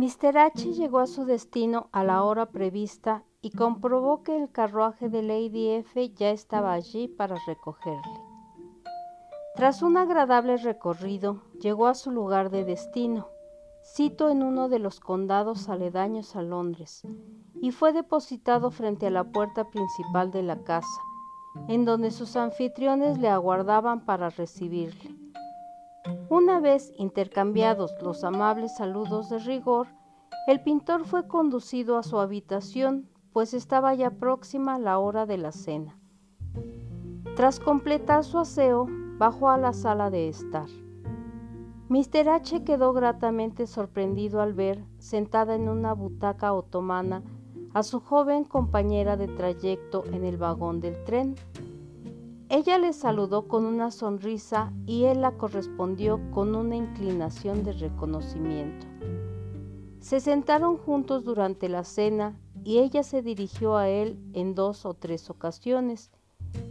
Mr. H llegó a su destino a la hora prevista y comprobó que el carruaje de Lady F ya estaba allí para recogerle. Tras un agradable recorrido, llegó a su lugar de destino, sito en uno de los condados aledaños a Londres, y fue depositado frente a la puerta principal de la casa, en donde sus anfitriones le aguardaban para recibirle. Una vez intercambiados los amables saludos de rigor, el pintor fue conducido a su habitación, pues estaba ya próxima la hora de la cena. Tras completar su aseo, bajó a la sala de estar. Mr. H quedó gratamente sorprendido al ver, sentada en una butaca otomana, a su joven compañera de trayecto en el vagón del tren. Ella le saludó con una sonrisa y él la correspondió con una inclinación de reconocimiento. Se sentaron juntos durante la cena y ella se dirigió a él en dos o tres ocasiones,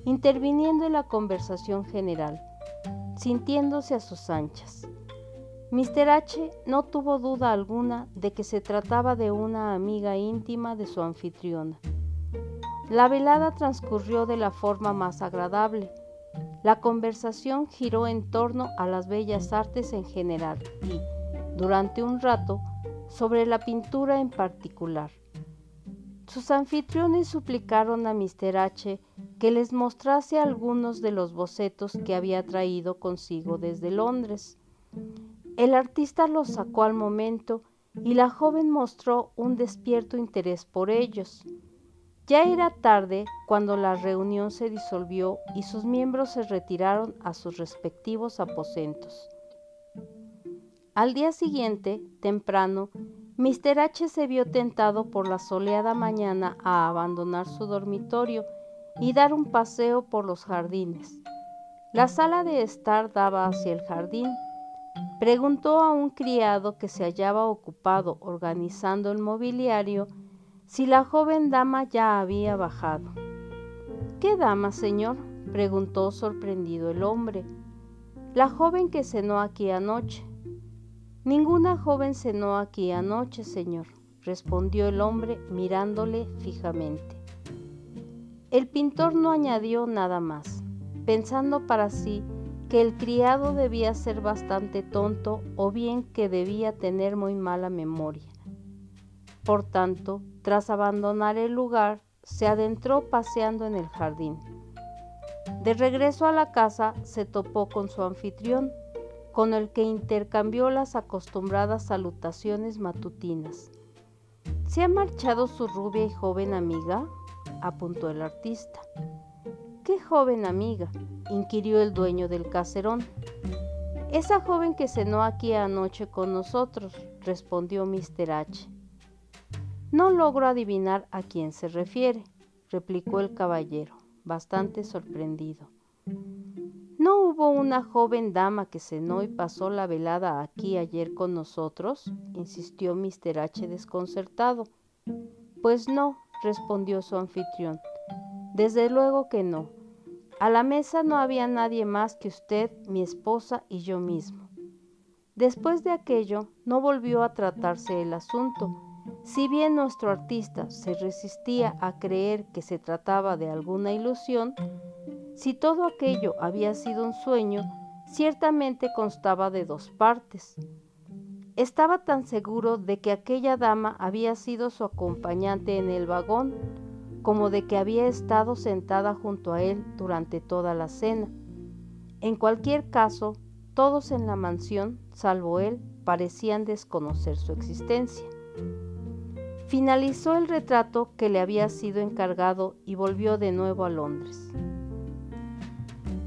interviniendo en la conversación general, sintiéndose a sus anchas. Mr. H no tuvo duda alguna de que se trataba de una amiga íntima de su anfitriona. La velada transcurrió de la forma más agradable. La conversación giró en torno a las bellas artes en general y, durante un rato, sobre la pintura en particular. Sus anfitriones suplicaron a Mr. H que les mostrase algunos de los bocetos que había traído consigo desde Londres. El artista los sacó al momento y la joven mostró un despierto interés por ellos. Ya era tarde cuando la reunión se disolvió y sus miembros se retiraron a sus respectivos aposentos. Al día siguiente, temprano, Mr. H se vio tentado por la soleada mañana a abandonar su dormitorio y dar un paseo por los jardines. La sala de estar daba hacia el jardín Preguntó a un criado que se hallaba ocupado organizando el mobiliario si la joven dama ya había bajado. ¿Qué dama, señor? preguntó sorprendido el hombre. La joven que cenó aquí anoche. Ninguna joven cenó aquí anoche, señor, respondió el hombre mirándole fijamente. El pintor no añadió nada más, pensando para sí que el criado debía ser bastante tonto o bien que debía tener muy mala memoria. Por tanto, tras abandonar el lugar, se adentró paseando en el jardín. De regreso a la casa, se topó con su anfitrión, con el que intercambió las acostumbradas salutaciones matutinas. ¿Se ha marchado su rubia y joven amiga? apuntó el artista. ¿Qué joven amiga? inquirió el dueño del caserón. Esa joven que cenó aquí anoche con nosotros, respondió Mr. H. No logro adivinar a quién se refiere, replicó el caballero, bastante sorprendido. ¿No hubo una joven dama que cenó y pasó la velada aquí ayer con nosotros? insistió Mr. H desconcertado. Pues no, respondió su anfitrión. Desde luego que no. A la mesa no había nadie más que usted, mi esposa y yo mismo. Después de aquello, no volvió a tratarse el asunto. Si bien nuestro artista se resistía a creer que se trataba de alguna ilusión, si todo aquello había sido un sueño, ciertamente constaba de dos partes. Estaba tan seguro de que aquella dama había sido su acompañante en el vagón, como de que había estado sentada junto a él durante toda la cena. En cualquier caso, todos en la mansión, salvo él, parecían desconocer su existencia. Finalizó el retrato que le había sido encargado y volvió de nuevo a Londres.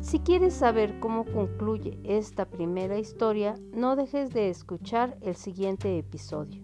Si quieres saber cómo concluye esta primera historia, no dejes de escuchar el siguiente episodio.